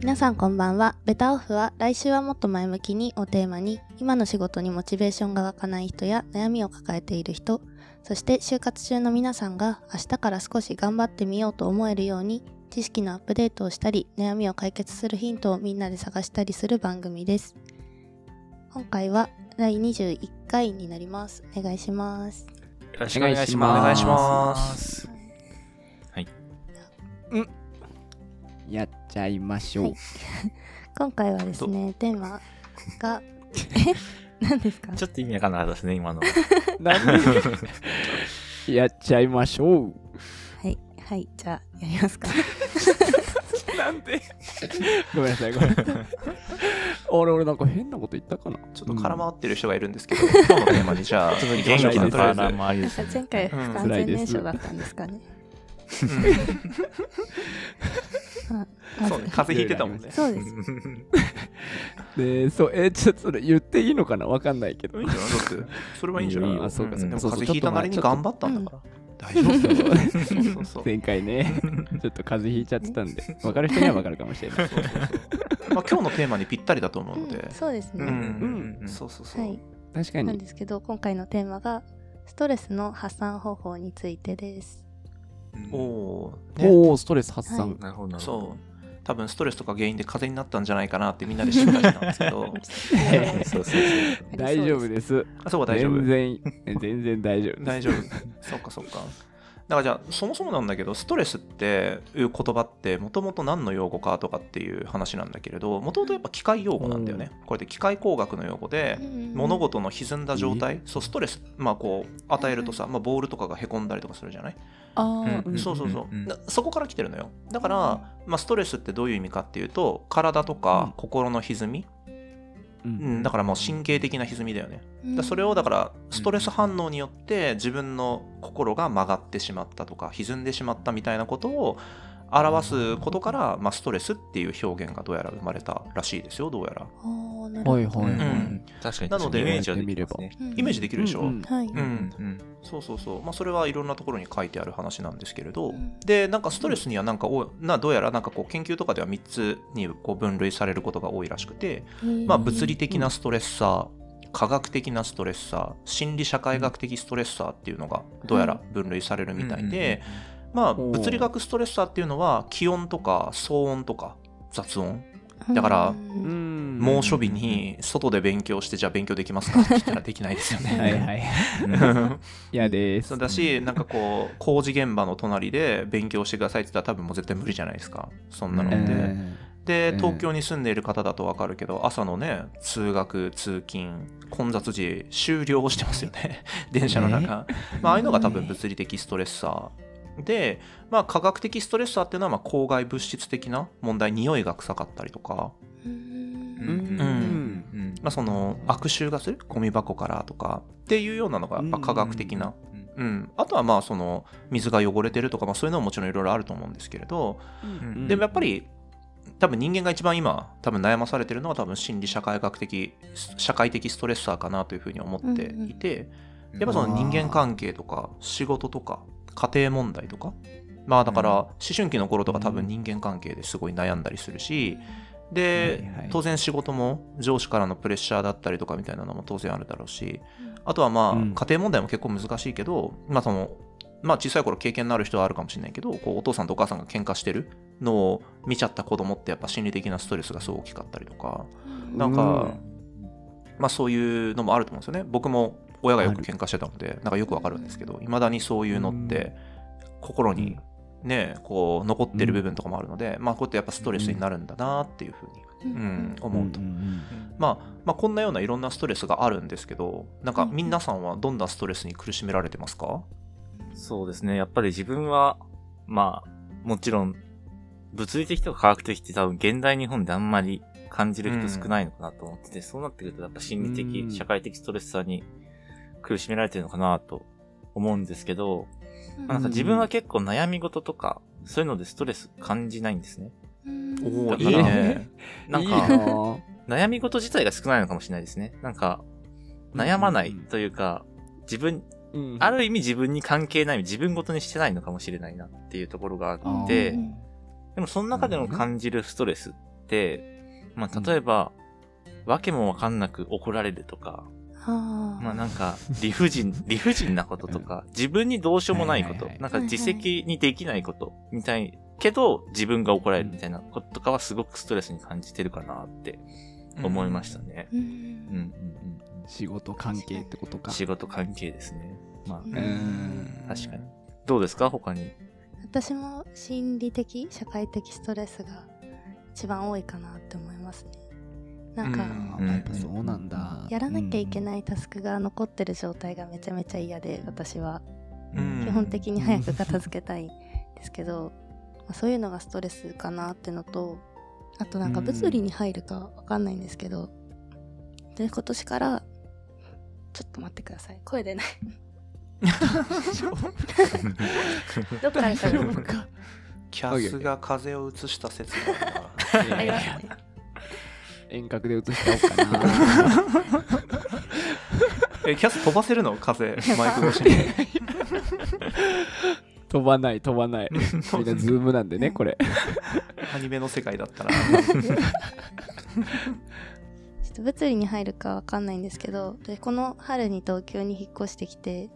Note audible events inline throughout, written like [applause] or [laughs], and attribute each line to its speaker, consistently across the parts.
Speaker 1: 皆さんこんばんは。ベタオフは来週はもっと前向きにをテーマに、今の仕事にモチベーションが湧かない人や悩みを抱えている人、そして就活中の皆さんが明日から少し頑張ってみようと思えるように、知識のアップデートをしたり、悩みを解決するヒントをみんなで探したりする番組です。今回は第21回になります。お願いします。
Speaker 2: よろしくお願いします。
Speaker 3: お願いします。
Speaker 2: やっちゃいましょう。
Speaker 1: はい [laughs] 今回はですね、テーマが、[laughs] え何ですか？
Speaker 3: ちょっと意味わかんなかったですね、今の。[laughs]
Speaker 2: やっちゃいましょう。
Speaker 1: はい、はい、じゃあ、やりますか。
Speaker 2: なんで？ごめんなさい、ごめんなさい。俺、俺なんか変なこと言ったかな？
Speaker 4: ちょっと空回ってる人がいるんですけど、今日のテーマにじゃあ、
Speaker 3: ちょっと
Speaker 4: 行きましょうか、
Speaker 3: 元気な
Speaker 4: とりあえず。
Speaker 1: 前回不完全燃焼だったんですかね。まあ
Speaker 4: そうね、[laughs] 風邪ひいてたもんね。
Speaker 1: そうです。[laughs]
Speaker 2: で、そう、え、ちょっとそれ言っていいのかな？わかんないけど
Speaker 4: いい。んじゃない？だって、それはいいんじゃない
Speaker 2: いいよあそうか
Speaker 4: んでも風邪ひいたなりに頑張ったんだから。大丈夫
Speaker 2: そう
Speaker 4: そうそうそう。
Speaker 2: 前回ね、[laughs] ちょっと風邪ひいちゃってたんで、わかる人にはわかるかもしれない。
Speaker 4: まあ今日のテーマにぴったりだと思うので
Speaker 1: うん。そうです
Speaker 4: う
Speaker 1: ね。
Speaker 4: ん
Speaker 3: うん
Speaker 4: そうそうそう。
Speaker 2: 確かに。
Speaker 1: ですけど、今回のテーマが、ストレスの発散方法についてです。
Speaker 4: おおー、ね、
Speaker 2: おー、ストレス発散。
Speaker 3: なるほど、なるほ
Speaker 4: そう。多分ストレスとか原因で風邪になったんじゃないかなってみんなで心配してたんですけど。
Speaker 3: ど。[laughs] そうそうそう。[laughs]
Speaker 2: 大丈夫です。
Speaker 4: あ、そうか大丈夫
Speaker 2: 全。然、全然大丈夫。[laughs]
Speaker 4: 大丈夫。そっかそっか。だからじゃあそもそもなんだけどストレスっていう言葉ってもともと何の用語かとかっていう話なんだけれどもともとやっぱ機械用語なんだよね。これで機械工学の用語で物事の歪んだ状態、そうストレスまあこう与えるとさ、まあ、ボールとかがへこんだりとかするじゃない、
Speaker 2: あ
Speaker 3: うん
Speaker 2: ー
Speaker 4: そうそうそう、
Speaker 3: うん
Speaker 4: だそこから来てるのよ。だから、まあ、ストレスってどういう意味かっていうと体とか心の歪み、
Speaker 2: う
Speaker 4: うん。ん、だからもう神経的な歪みだよね。だからそれをだからストレス反応によって自分の心が曲がってしまったとか歪んでしまったみたいなことを表すことから、まあ、ストレスっていう表現がどうやら生まれたらしいですよどうやら。
Speaker 2: はいはいはい。
Speaker 4: うん。
Speaker 3: 確かに、
Speaker 4: なので
Speaker 3: イメージはできますね。
Speaker 1: うん。
Speaker 4: イメージできるでしょ、
Speaker 2: うん。うん
Speaker 1: はい。
Speaker 4: うん
Speaker 3: うん。
Speaker 4: そうそうそう、まあ、それはいろんなところに書いてある話なんですけれど、
Speaker 1: うん。
Speaker 4: でなんかストレスにはなんかおなどうやらなんかこう研究とかでは3つにこう分類されることが多いらしくて、まあ、物理的なストレッサー、科学的なストレッサー心理社会学的ストレッサーっていうのがどうやら分類されるみたいで、まあ、
Speaker 2: ほう
Speaker 4: 物理学ストレッサーっていうのは気温とか騒音とか雑音だから猛暑日に外で勉強してじゃあ勉強できますかって言ったらできないですよね。
Speaker 2: はいはい。[laughs] 嫌です。
Speaker 4: そうだし、なんかこう、工事現場の隣で勉強してくださいって言ったら多分もう絶対無理じゃないですか。そんなのって。
Speaker 2: え
Speaker 4: で、
Speaker 2: うん
Speaker 4: 東京に住んでいる方だとわかるけど、朝のね、通学、通勤、混雑時、終了してますよね。[laughs] 電車の中。まあ、ああいうのが多分物理的ストレッサー。で、まあ、科学的ストレッサーっていうのは、まあ、公害物質的な問題、匂いが臭かったりとか、
Speaker 1: うん。
Speaker 2: ー
Speaker 3: うん。
Speaker 2: うん。
Speaker 4: まあ、その悪臭がするゴミ箱からとかっていうようなのがやっぱ科学的な。うん、あとはまあその水が汚れてるとか、まあ、そういうのももちろんいろいろあると思うんですけれど、
Speaker 3: うん。
Speaker 4: でもやっぱり多分人間が一番今多分悩まされてるのは多分心理社会学的社会的ストレッサーかなというふうに思っていて、やっぱその人間関係とか仕事とか家庭問題とか？まあだから思春期の頃とか多分人間関係ですごい悩んだりするしで
Speaker 2: はいはい。
Speaker 4: 当然仕事も上司からのプレッシャーだったりとかみたいなのも当然あるだろうしあとはまあ
Speaker 2: うん。
Speaker 4: 家庭問題も結構難しいけどまあそのまあ小さい頃経験のある人はあるかもしれないけどこうお父さんとお母さんが喧嘩してるのを見ちゃった子供ってやっぱ心理的なストレスがすごい大きかったりとかなんか、まあそういうのもあると思うんですよね。僕も親がよく喧嘩してたので、なんかよくわかるんですけど、いまだにそういうのって心にね、こう残ってる部分とかもあるので、まあこうやってやっぱストレスになるんだなっていうふうに、うん、思うと。まあ、まあこんなようないろんなストレスがあるんですけど、なんか皆さんはどんなストレスに苦しめられてますか？
Speaker 3: そうですね。やっぱり自分は、まあ、もちろん、物理的とか科学的って多分現代日本であんまり感じる人少ないのかなと思ってて、そうなってくるとやっぱ心理的、
Speaker 2: うん。
Speaker 3: 社会的ストレスさに苦しめられてるのかなと思うんですけど、まあなんか自分は結構悩み事とか、そういうのでストレス感じないんですね。
Speaker 4: おおいい
Speaker 3: だから
Speaker 4: ね。
Speaker 3: なん
Speaker 2: いいな
Speaker 3: か、
Speaker 2: ぁ
Speaker 3: 悩み事自体が少ないのかもしれないですね。なんか、悩まないというか、自分、
Speaker 2: うん
Speaker 3: ある意味自分に関係ない、自分ごとにしてないのかもしれないなっていうところがあって、でもその中での感じるストレスっって、まあ、例えば、わけもわかんなく怒られるとか。まあなんか、理不尽、[laughs] 理不尽なこととか、自分にどうしようもないことなんか自責にできないこと、みたい、けど、自分が怒られるみたいなこととかはすごくストレスに感じてるかなって思いましたね。
Speaker 1: うん
Speaker 3: うんうん
Speaker 2: 仕事関係ってことか
Speaker 3: うん。仕事関係ですね。まあ、
Speaker 1: うん
Speaker 2: うん
Speaker 3: 確かに。どうですか？他に。
Speaker 1: 私も心理的社会的ストレスが一番多いかなって思いますねなんか、
Speaker 4: うん。
Speaker 2: あやっぱそうなんだ。
Speaker 1: やらなきゃいけないタスクが残ってる状態がめちゃめちゃ嫌で私は。
Speaker 4: うん。
Speaker 1: 基本的に早く片付けたいんですけど、まあ、そういうのがストレスかなってのとあとなんか物理に入るかわかんないんですけど、で今年からちょっと待ってください。声出ない。どっからか
Speaker 4: キャスが風邪をうつした説がある [laughs]
Speaker 2: 遠隔でうつしちゃおうかな。[laughs]
Speaker 4: えキャス飛ばせるの？風邪 [laughs] マイク越しに。
Speaker 2: 飛ばない飛ばない。[laughs] みんなズームなんでねこれ。
Speaker 4: アニメの世界だったら。
Speaker 1: ちょっと物理に入るかわかんないんですけどでこの春に東京に引っ越してきて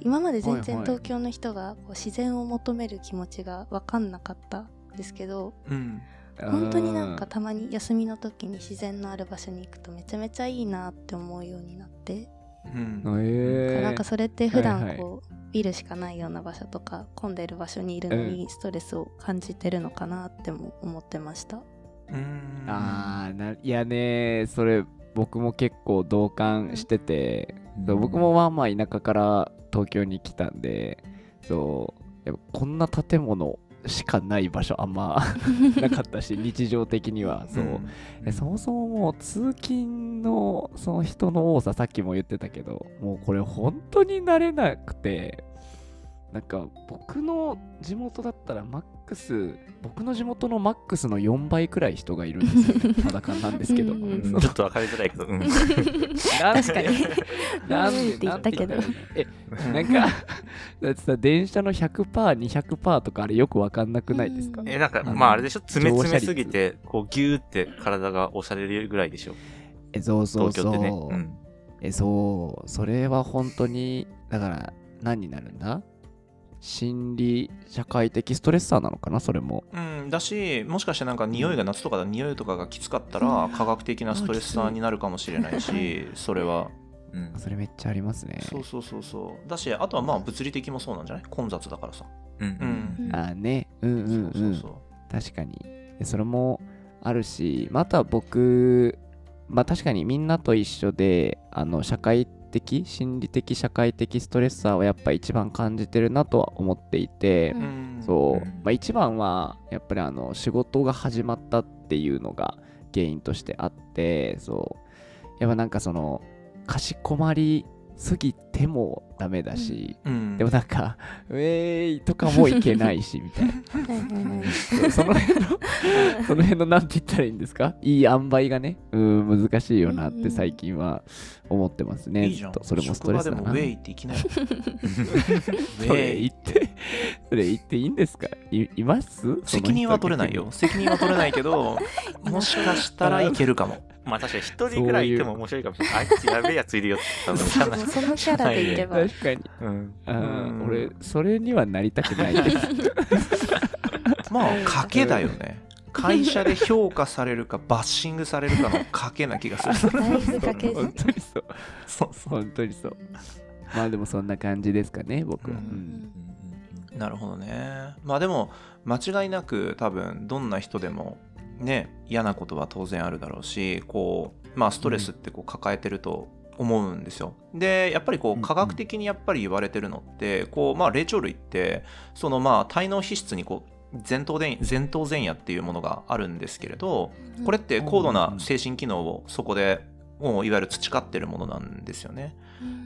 Speaker 1: 今まで全然
Speaker 2: はいはい。
Speaker 1: 東京の人がこう自然を求める気持ちがわかんなかったんですけど
Speaker 4: うん
Speaker 1: 本当になんかたまに休みの時に自然のある場所に行くとめちゃめちゃいいなって思うようになって、
Speaker 4: うん。
Speaker 2: え
Speaker 1: なんかそれって普
Speaker 2: はいはい。
Speaker 1: 段こう、ビルしかないような場所とか混んでる場所にいるのにストレスを感じてるのかなっても思ってました。
Speaker 4: うん。
Speaker 2: あーないやねそれ僕も結構同感してて、
Speaker 3: うん。
Speaker 2: 僕もまあまあ田舎から東京に来たんでそうやっぱこんな建物しかない場所あんま [laughs] なかったし日常的には。そう、えそもそももう通勤のその人の多ささっきも言ってたけどもうこれ本当に慣れなくてなんか僕の地元だったらマックス僕の地元のマックスの4倍くらい人がいるんですよね。[laughs] 裸なんですけど。
Speaker 1: うん。
Speaker 3: うん。ちょっと分かりづらいけど、うん。
Speaker 2: なんで？
Speaker 1: 確かに。
Speaker 2: なんで？
Speaker 1: うんって言ったけど
Speaker 2: なんかだってさ電車の 100%200% とかあれよくわかんなくないですか？
Speaker 1: うん。
Speaker 3: え、なんか、
Speaker 2: うん
Speaker 3: まああれでしょ？詰め詰めすぎて、こうギューって体が押されるぐらいでしょ？
Speaker 2: えそうそうそう。
Speaker 3: 東京ってね。うん。
Speaker 2: えそう。それは本当にだから何になるんだ？心理社会的ストレッサーなのかなそれも。
Speaker 4: うん、だしもしかしてなんか匂いが夏とかだ匂いとかがきつかったら科学的なストレッサーになるかもしれないしそれは。
Speaker 3: うん。
Speaker 2: それめっちゃありますね。
Speaker 4: そうそうそうそう。だしあとはまあ物理的もそうなんじゃない？混雑だからさ。
Speaker 3: うん。
Speaker 4: うん
Speaker 1: うん。
Speaker 2: あーね。うんうんうん。確かに。でそれもあるしまた僕まあ確かにみんなと一緒であの社会的心理的社会的ストレッサーをやっぱ一番感じてるなとは思っていて、
Speaker 1: うん。
Speaker 4: うん
Speaker 2: そう、
Speaker 3: うん。
Speaker 2: まあ、一番はやっぱりあの仕事が始まったっていうのが原因としてあってそう。やっぱなんかそのかしこまりすぎてもダメだし、
Speaker 4: うん。
Speaker 2: でもなんかウェーイとかもいけないしみたいな。その辺の [laughs] その辺のなんて言ったらいいんですか？いい塩梅がねうん難しいよなって最近は思ってますね、
Speaker 4: いいじゃん。
Speaker 2: ずっとそれもストレスだな。
Speaker 4: ウェイっていきなよウ [laughs]
Speaker 2: そ
Speaker 4: ェ
Speaker 2: れ
Speaker 4: イ
Speaker 2: 言ってそれ言っていいんですか？いいます？
Speaker 4: 責任は取れないよ。責任は取れないけど [laughs] もしかしたらいけるかも
Speaker 3: まあ確かに一人ぐらいいても面白いかもしれない。あいつやべえやついるよって多分
Speaker 1: そのキャラでいけば、[laughs]
Speaker 2: 確かに。
Speaker 3: うん。
Speaker 4: うん
Speaker 2: 俺それにはなりたくない
Speaker 4: まあ賭けだよね。会社で評価されるかバッシングされるかの賭けな気がする。
Speaker 2: 本当にそう。
Speaker 4: そうそ
Speaker 2: 本当にそう。まあでもそんな感じですかね僕は、
Speaker 4: うん。
Speaker 2: うん。
Speaker 4: うなるほどね。まあでも間違いなく多分どんな人でもね嫌なことは当然あるだろうしこうまあストレスってこう抱えてると思うんですよ。でやっぱりこ
Speaker 2: う
Speaker 4: 科学的にやっぱり言われてるのってこうまあ霊長類ってそのまあ体脳皮質にこう前頭前前頭前野っていうものがあるんですけれどこれって高度な精神機能をそこでもういわゆる培ってるものなんですよね。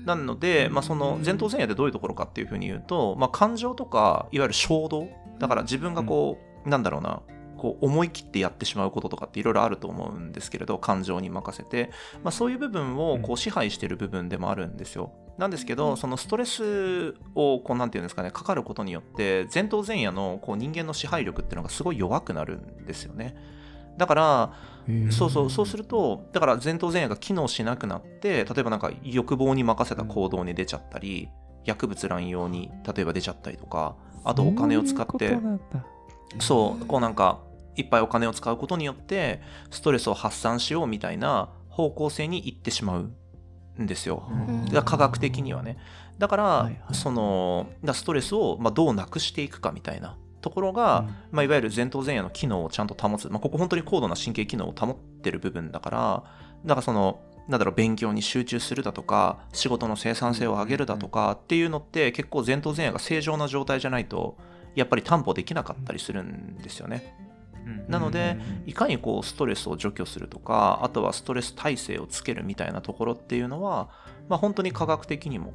Speaker 4: なので、まあ、その前頭前野ってどういうところかっていうふうに言うと、まあ、感情とかいわゆる衝動だから自分がこう、なんだろうなこう思い切ってやってしまうこととかっていろいろあると思うんですけれど感情に任せて、まあ、そういう部分をこう支配している部分でもあるんですよ。なんですけどそのストレスをこうなんていうんですかねかかることによって前頭前野のこう人間の支配力っていうのがすごい弱くなるんですよね。だからそうそうそうするとだから前頭前野が機能しなくなって例えばなんか欲望に任せた行動に出ちゃったり、薬物乱用に例えば出ちゃったりとかあとお金を使って。
Speaker 2: そうこ
Speaker 4: うなんかいっぱいお金を使うことによってストレスを発散しようみたいな方向性に行ってしまうんですよ。
Speaker 1: ん
Speaker 4: だから科学的にはね。だから、
Speaker 2: はいはい
Speaker 4: そのだストレスをまあどうなくしていくかみたいなところが、まあ、いわゆる前頭前野の機能をちゃんと保つ、まあ、ここ本当に高度な神経機能を保ってる部分だからだからそのなんだろう勉強に集中するだとか仕事の生産性を上げるだとかっていうのって結構前頭前野が正常な状態じゃないとやっぱり担保できなかったりするんですよね。なのでいかにこうストレスを除去するとかあとはストレス耐性をつけるみたいなところっていうのは、まあ、本当に科学的にも、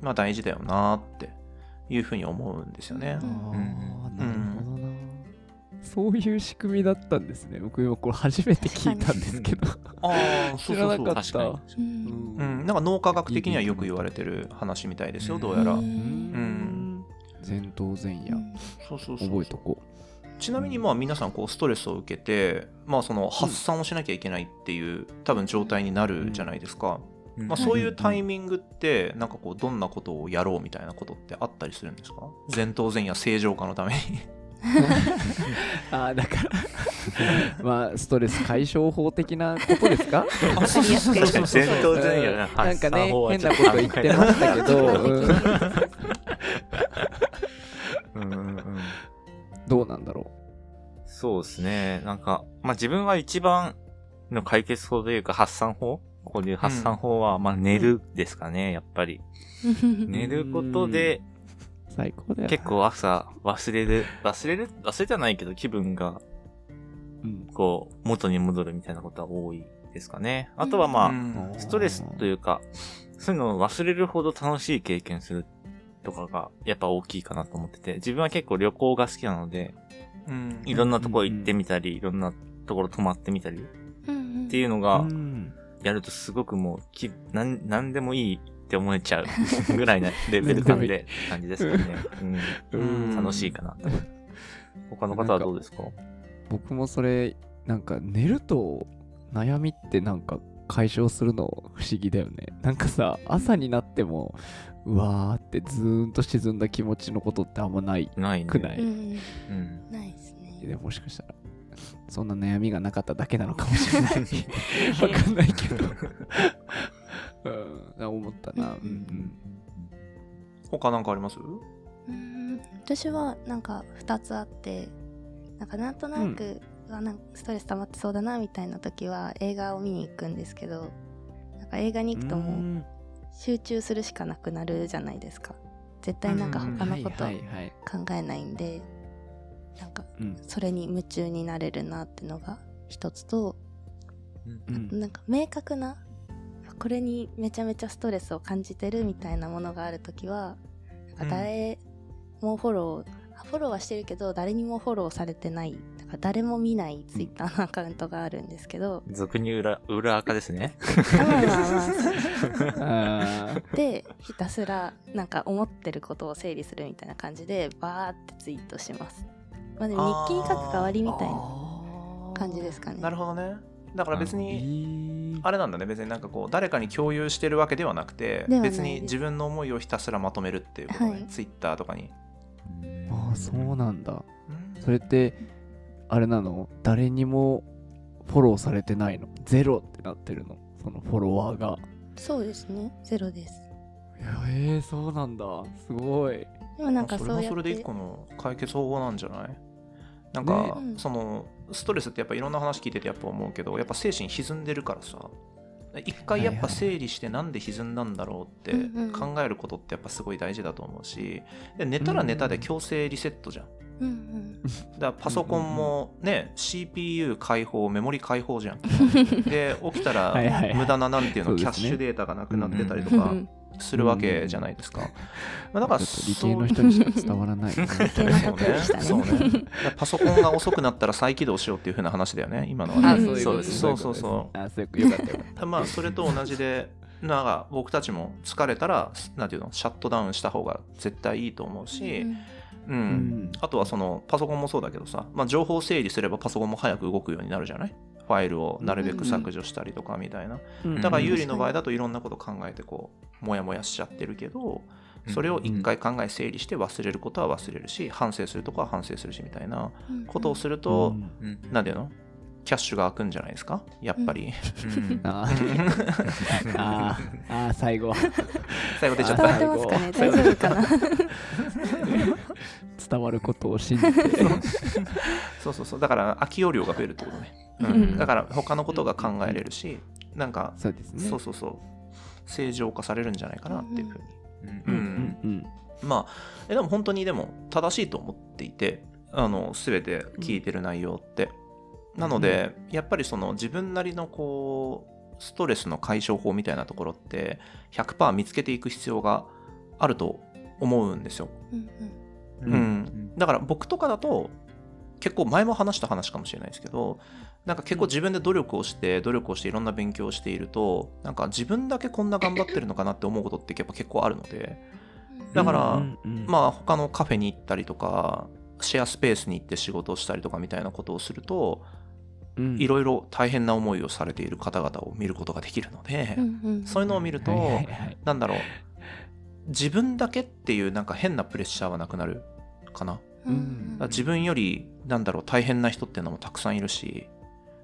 Speaker 4: まあ、大事だよなっていうふうに思うんですよね。
Speaker 1: うん
Speaker 2: あーなるほどな、そういう仕組みだったんですね僕今これ初めて聞いたんですけど。
Speaker 4: ああ
Speaker 2: 知らなかった。
Speaker 1: うん
Speaker 4: うん、なんか脳科学的にはよく言われてる話みたいですよ、どうやら。
Speaker 1: う
Speaker 2: うん。ん前頭前野。
Speaker 4: そうそうそう
Speaker 2: 覚えとこ
Speaker 4: ちなみにまあ皆さんこうストレスを受けて、まあ、その発散をしなきゃいけないっていう多分状態になるじゃないですか、
Speaker 3: うん。
Speaker 4: まあ、そういうタイミングってなんかこうどんなことをやろうみたいなことってあったりするんですか？前頭前野正常化のために。
Speaker 2: う [laughs] ああだから。[laughs] まあストレス解消法的なことですか？
Speaker 3: 前頭前野が
Speaker 2: なんかね変
Speaker 3: 発散法はちょっ
Speaker 2: なこと言ってましたけど、うん
Speaker 3: うんそうですね。なんか、まあ、自分は一番の解決法というか発散法こういう発散法は、まあ、寝るですかね、やっぱり。寝ることで、
Speaker 2: う最高だよな
Speaker 3: 結構朝忘れる、忘れる忘れてはないけど気分が、
Speaker 2: うん
Speaker 3: こう、元に戻るみたいなことは多いですかね。あとはまあ、
Speaker 4: うん
Speaker 3: ストレスというか、そういうのを忘れるほど楽しい経験するとかが、やっぱ大きいかなと思ってて、自分は結構旅行が好きなので、
Speaker 4: うん。
Speaker 3: いろんなところ行ってみたり、いろんなところ泊まってみたりっ
Speaker 1: って
Speaker 3: いうのが
Speaker 2: う、ん。
Speaker 3: やるとすごくもう、き、なん、なんでもいいって思えちゃう [laughs] ぐらいなレベル感で、感じですかね。うん。
Speaker 4: うん。
Speaker 3: 楽しいかなと。他の方はどうですか
Speaker 2: 僕もそれなんか寝ると悩みってなんか解消するの不思議だよね。なんかさ朝になってもうわーってずーんと沈んだ気持ちのことってあんまない。
Speaker 3: ないね。
Speaker 2: くない、
Speaker 1: うん。
Speaker 3: うん。
Speaker 1: ないですね。
Speaker 2: でもしかしたら。そんな悩みがなかっただけなのかもしれない。[laughs] わかんないけど。うん。思ったな、うんうん。
Speaker 4: 他なんかあります？
Speaker 1: うん。私はなんか2つあってなんかなんとなく、うわなんかストレス溜まってそうだなみたいな時は映画を見に行くんですけどなんか映画に行くともう集中するしかなくなるじゃないですか。絶対なんか他のこと考えないんでなんか
Speaker 2: うん。
Speaker 1: それに夢中になれるなってのが一つと
Speaker 2: うん。
Speaker 1: なんか明確なこれにめちゃめちゃストレスを感じてるみたいなものがあるときはなんか誰もフォロー、あフォローはしてるけど誰にもフォローされてないだから誰も見ないツイッターのアカウントがあるんですけど、
Speaker 3: 俗に裏、裏垢ですね。
Speaker 1: でひたすらなんか思ってることを整理するみたいな感じでバーってツイートします、まあ、でも日記に書く代わりみたいな感じですかね。
Speaker 4: なるほどね。だから別にあれなんだね別になんかこう誰かに共有してるわけではなくて別に自分の思いをひたすらまとめるっていうことね、
Speaker 1: はい。
Speaker 4: ツイッターとかに、
Speaker 2: ああそうなんだ。
Speaker 4: うん。
Speaker 2: それってあれなの？誰にもフォローされてないの？ゼロってなってるの？そのフォロワーが。
Speaker 1: そうですね。ゼロです。
Speaker 2: いやえー、そうなんだ。すごい。
Speaker 1: でもなんか
Speaker 4: そ
Speaker 1: そうやって。
Speaker 4: れもそれで一個の解決方法なんじゃない？なんか、
Speaker 1: ね。
Speaker 4: そのストレスってやっぱいろんな話聞いててやっぱ思うけどやっぱ精神歪んでるからさ。一回やっぱ整理してなんで歪んだんだろうって考えることってやっぱすごい大事だと思うし。で寝たら寝たで強制リセットじゃん
Speaker 1: うんうん
Speaker 4: だからパソコンもね CPU 解放メモリ解放じゃん。[laughs] で起きたら無駄ななんていうのキャッシュデータがなくなってたりとか
Speaker 1: うん
Speaker 4: するわけじゃないですか、まあ、だから
Speaker 2: 理系の人にしか伝わらない。
Speaker 1: ね
Speaker 4: そう。ねそうね。パソコンが遅くなったら再起動しようっていう風な話だよね [laughs] 今のはね。
Speaker 1: あそう
Speaker 4: そうそうそう
Speaker 2: あそうよかったよかっ
Speaker 4: まあそれと同じでなんか僕たちも疲れたらなんていうのシャットダウンした方が絶対いいと思うし、うん
Speaker 2: うん。
Speaker 4: あとはそのパソコンもそうだけどさ、まあ、情報整理すればパソコンも早く動くようになるじゃない？ファイルをなるべく削除したりとかみたいな。
Speaker 2: うん。
Speaker 4: だから
Speaker 3: うん。
Speaker 4: 有利の場合だといろんなこと考えてこうモヤモヤしちゃってるけどそれを一回考え整理して忘れることは忘れるし反省するとこは反省するしみたいなことをすると何ていうのキャッシュが開くんじゃないですか？やっぱり。
Speaker 3: うん。
Speaker 2: あー。あー。あー最後。
Speaker 4: 最後出ちゃっ
Speaker 1: 伝わって
Speaker 4: た。
Speaker 1: ますかね
Speaker 2: 最後。
Speaker 1: 大丈夫かな
Speaker 2: 伝わることを信じて。[laughs]
Speaker 4: そうそうそう。だから空き容量が増えるってことね。う
Speaker 1: うん。
Speaker 4: ん、だから他のことが考えれるし、なんか、
Speaker 2: そうですね。
Speaker 4: そうそうそう。正常化されるんじゃないかなっていうふうに。
Speaker 3: うん。
Speaker 2: うん。うん。
Speaker 4: まあ、えでも本当にでも正しいと思っていて、あの、すべて聞いてる内容って。なので、やっぱりその自分なりのこう、ストレスの解消法みたいなところって100%見つけていく必要があると思うんですよ。
Speaker 1: うん
Speaker 2: うん。
Speaker 4: うん。だから僕とかだと結構前も話した話かもしれないですけどなんか結構自分で努力をして努力をしていろんな勉強をしているとなんか自分だけこんな頑張ってるのかなって思うことってやっぱ結構あるので。
Speaker 1: うん。
Speaker 4: だから
Speaker 2: うんうん。
Speaker 4: まあ他のカフェに行ったりとかシェアスペースに行って仕事をしたりとかみたいなことをすると
Speaker 2: うん。
Speaker 4: いろいろ大変な思いをされている方々を見ることができるので
Speaker 1: うんうん
Speaker 4: そういうのを見ると
Speaker 2: はいはいはい。
Speaker 4: なんだろう。自分だけっていうなんか変なプレッシャーはなくなるかな。
Speaker 1: うん。
Speaker 4: 自分よりなんだろう大変な人っていうのもたくさんいるし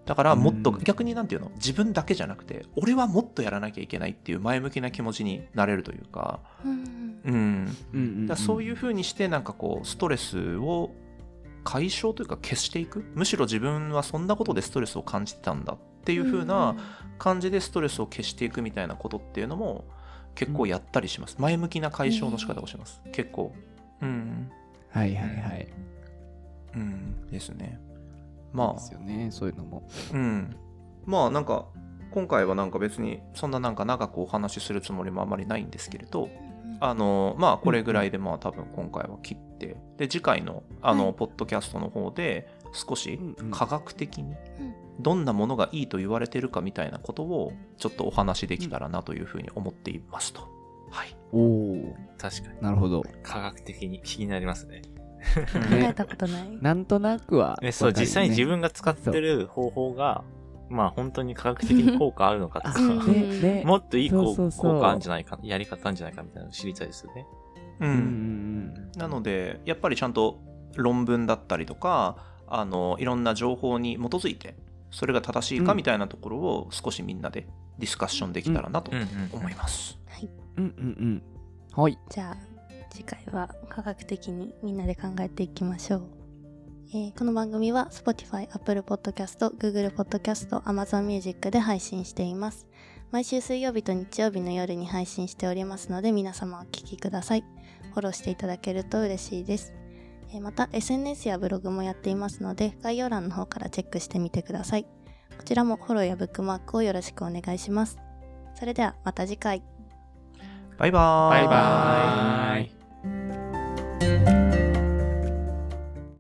Speaker 4: だからもっと
Speaker 2: うん
Speaker 4: 逆になんていうの？自分だけじゃなくて俺はもっとやらなきゃいけないっていう前向きな気持ちになれるというか。
Speaker 1: うん。
Speaker 4: うん。
Speaker 2: うんうん
Speaker 4: だからそういう風にしてなんかこうストレスを解消というか消していく？むしろ自分はそんなことでストレスを感じてたんだっていう風な感じでストレスを消していくみたいなことっていうのも結構やったりします。前向きな解消の仕方をします。結構。うん。
Speaker 2: はいはいはい。
Speaker 4: うん。ですね
Speaker 2: まあ
Speaker 4: まあ
Speaker 2: ですよねそういうのも
Speaker 4: うん。まあなんか今回はなんか別にそんななんか長くお話しするつもりもあまりないんですけれど、あのまあこれぐらいでまあ多分今回は切って、で次回のあの
Speaker 1: はい
Speaker 4: ポッドキャストの方で少し科学的に
Speaker 1: うん
Speaker 4: どんなものがいいと言われてるかみたいなことをちょっとお話できたらなというふうに思っていますと。はい。
Speaker 2: おお
Speaker 3: 確かに。
Speaker 2: なるほど
Speaker 3: 科学的に気になりますね。[laughs]
Speaker 1: 考えたことない。
Speaker 2: なんとなくは
Speaker 3: えそう、実際に自分が使ってる方法が、まあ本当に科学的に効果あるのかとか、[laughs] [laughs] もっといい効果あるんじゃないか、やり方あるんじゃないかみたいなの知りたいですよね。
Speaker 4: う
Speaker 2: うんうん
Speaker 4: なのでやっぱりちゃんと論文だったりとかあのいろんな情報に基づいてそれが正しいか
Speaker 2: うん
Speaker 4: みたいなところを少しみんなでディスカッションできたらなと思います。
Speaker 2: うんうんうん。はい。
Speaker 1: じゃあ次回は科学的にみんなで考えていきましょう、えーこの番組は Spotify、Apple Podcast、Google Podcast、Amazon Music で配信しています。毎週水曜日と日曜日の夜に配信しておりますので皆様お聞きください。フォローしていただけると嬉しいです。えーまた SNS やブログもやっていますので概要欄の方からチェックしてみてください。こちらもフォローやブックマークをよろしくお願いします。それではまた次回。
Speaker 4: バイバーイ。
Speaker 3: バイバーイ。